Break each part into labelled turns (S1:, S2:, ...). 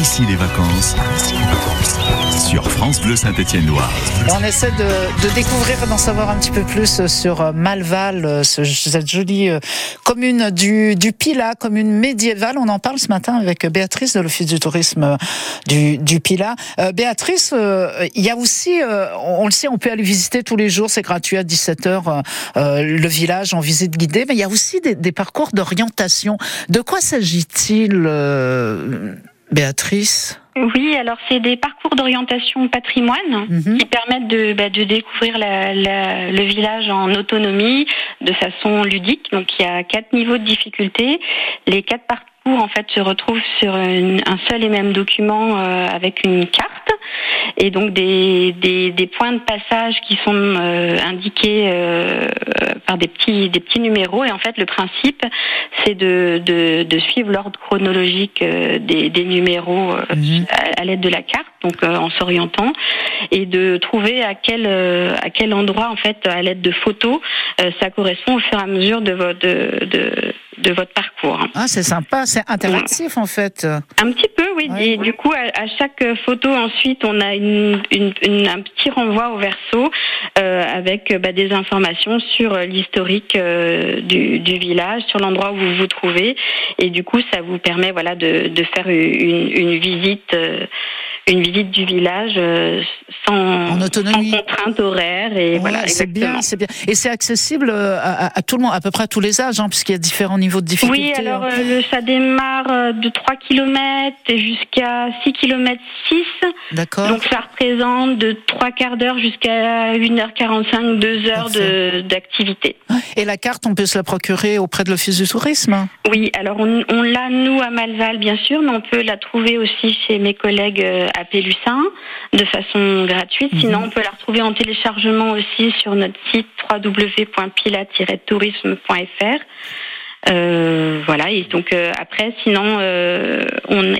S1: Ici les vacances. Sur France Bleu Saint-Étienne-Loire.
S2: On essaie de, découvrir, d'en savoir un petit peu plus sur Malval, ce, cette jolie euh, commune du, du Pila, commune médiévale. On en parle ce matin avec Béatrice de l'Office du tourisme du, du Pila. Euh, Béatrice, euh, il y a aussi, euh, on le sait, on peut aller visiter tous les jours, c'est gratuit à 17h, euh, le village en visite guidée, mais il y a aussi des, parcours d'orientation. De quoi s'agit-il, euh, Béatrice
S3: Oui, alors c'est des parcours d'orientation patrimoine
S2: Mhm.
S3: qui permettent de, bah, de découvrir la- la- le village en autonomie de façon ludique. Donc il y a quatre niveaux de difficulté. Les quatre parcours en fait se retrouvent sur une- un seul et même document euh, avec une carte et donc des, des, des points de passage qui sont euh, indiqués euh, par des petits des petits numéros et en fait le principe c'est de, de, de suivre l'ordre chronologique euh, des, des numéros
S2: Mhm.
S3: à, à l'aide de la carte donc en s'orientant et de trouver à quel à quel endroit en fait à l'aide de photos ça correspond au fur et à mesure de votre de, de, de votre parcours.
S2: Ah, c'est sympa, c'est interactif en fait.
S3: Un petit peu, oui.
S2: Ouais.
S3: Et du coup, à, à chaque photo, ensuite, on a une, une- une- un petit renvoi au verso euh, avec euh, bah, des informations sur l'historique euh, du, du village, sur l'endroit où vous vous trouvez. Et du coup, ça vous permet voilà, de, de faire une, une visite. euh, une visite du village euh, sans,
S2: En autonomie.
S3: sans contrainte horaire et
S2: Ouais,
S3: voilà
S2: c'est bien, c'est bien. Et c'est accessible euh, à, à- à tout le monde, à peu près à tous les âges, hein, puisqu'il y a différents niveaux de difficulté.
S3: Oui, alors
S2: hein.
S3: euh, ça démarre de 3 km jusqu'à 6 km 6.
S2: D'accord.
S3: Donc ça représente de 3 quarts d'heure jusqu'à 1h45, 2 heures d'activité.
S2: Et la carte, on peut se la procurer auprès de l'Office du tourisme?
S3: Oui, alors on, on l'a nous à Malval bien sûr, mais on peut la trouver aussi chez mes collègues à Pélussin de façon gratuite.
S2: Mhm.
S3: Sinon, on peut la retrouver en téléchargement aussi sur notre site www.pila-tourisme.fr. Euh, voilà et donc euh, après sinon euh,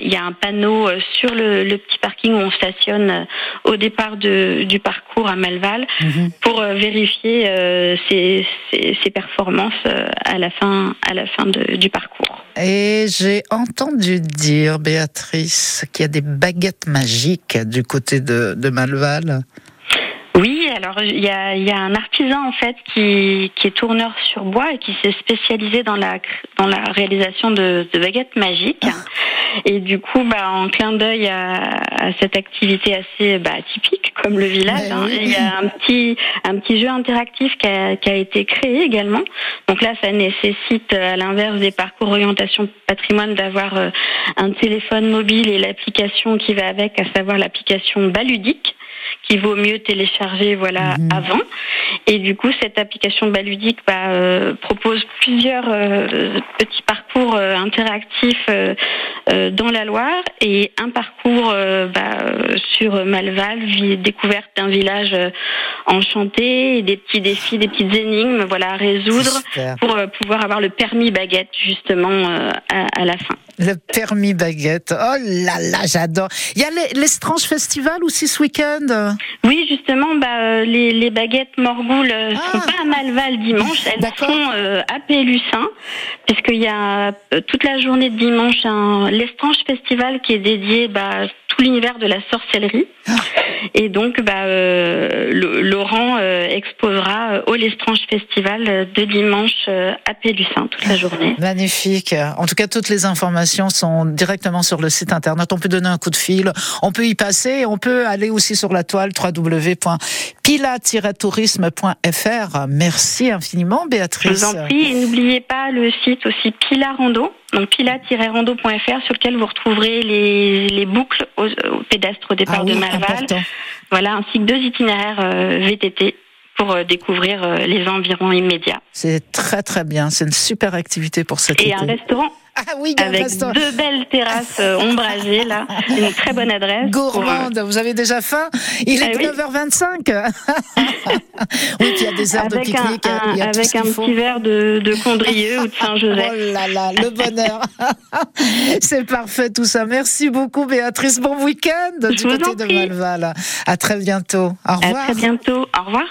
S3: il y a un panneau euh, sur le, le petit parking où on stationne euh, au départ de, du parcours à Malval
S2: Mhm.
S3: pour vérifier euh, ses, ses- ses performances euh, à la fin à la fin de- du parcours.
S2: Et j'ai entendu dire, Béatrice, qu'il y a des baguettes magiques du côté de, de Malval.
S3: Oui, alors il y a, il y a un artisan en fait qui, qui est tourneur sur bois et qui s'est spécialisé dans la dans la réalisation de, de baguettes magiques. Et du coup, bah, en clin d'œil à, à cette activité assez bah, atypique comme le village,
S2: Mais
S3: hein, il y a un petit un petit jeu interactif qui a, qui a été créé également. Donc là, ça nécessite à l'inverse des parcours orientation patrimoine d'avoir euh, un téléphone mobile et l'application qui va avec, à savoir l'application Baludique qui vaut mieux télécharger voilà
S2: Mhm.
S3: avant et du coup cette application baludique bah, euh, propose plusieurs euh, petits parcours euh, interactifs euh, euh, dans la Loire et un parcours euh, bah, sur Malval découverte d'un village euh, enchanté et des petits défis des petites énigmes voilà à résoudre pour pouvoir avoir le permis baguette justement euh, à, à la fin
S2: Le permis baguette. Oh là là, j'adore. Il y a les- l'Estrange Festival aussi ce week-end.
S3: Oui, justement, bah, euh, les, les baguettes Morgoul ne
S2: Ah.
S3: sont pas à Malval dimanche, elles sont euh, à Pélussin, puisqu'il y a euh, toute la journée de dimanche un l'Estrange Festival qui est dédié bah, à tout l'univers de la sorcellerie.
S2: Ah.
S3: Et donc, bah, euh, Laurent euh, exposera euh, au Lestrange Festival euh, de dimanche euh, à Pélussin toute la journée.
S2: Magnifique. En tout cas, toutes les informations sont directement sur le site internet. On peut donner un coup de fil, on peut y passer, on peut aller aussi sur la toile www.pila-tourisme.fr. Merci infiniment,
S3: Je
S2: Béatrice.
S3: vous en prie, et n'oubliez pas le site aussi Pila Rando, donc pila-rando.fr sur lequel vous retrouverez les, les boucles aux, aux pédestres au départ
S2: Ah
S3: de Malval,
S2: important.
S3: voilà, ainsi que deux itinéraires euh, VTT pour euh, découvrir euh, les environs immédiats.
S2: C'est très très bien. C'est une super activité pour cet
S3: Et
S2: été.
S3: un restaurant
S2: Ah oui,
S3: avec deux belles terrasses euh, ombragées, là, une très bonne adresse. pour, euh,
S2: Gourmande, vous avez déjà faim? Il est
S3: Ah oui.
S2: 9h25. oui, il y a des heures de
S3: avec
S2: pique-nique,
S3: un-
S2: il y a tout
S3: avec
S2: ce
S3: un
S2: faut.
S3: petit verre de, de Condrieu ou de Saint-Joseph.
S2: Oh là là, le bonheur. C'est parfait tout ça. Merci beaucoup Béatrice. Bon week-end du côté de
S3: prie.
S2: Malval. À très bientôt. Au
S3: À
S2: revoir.
S3: très bientôt. Au revoir.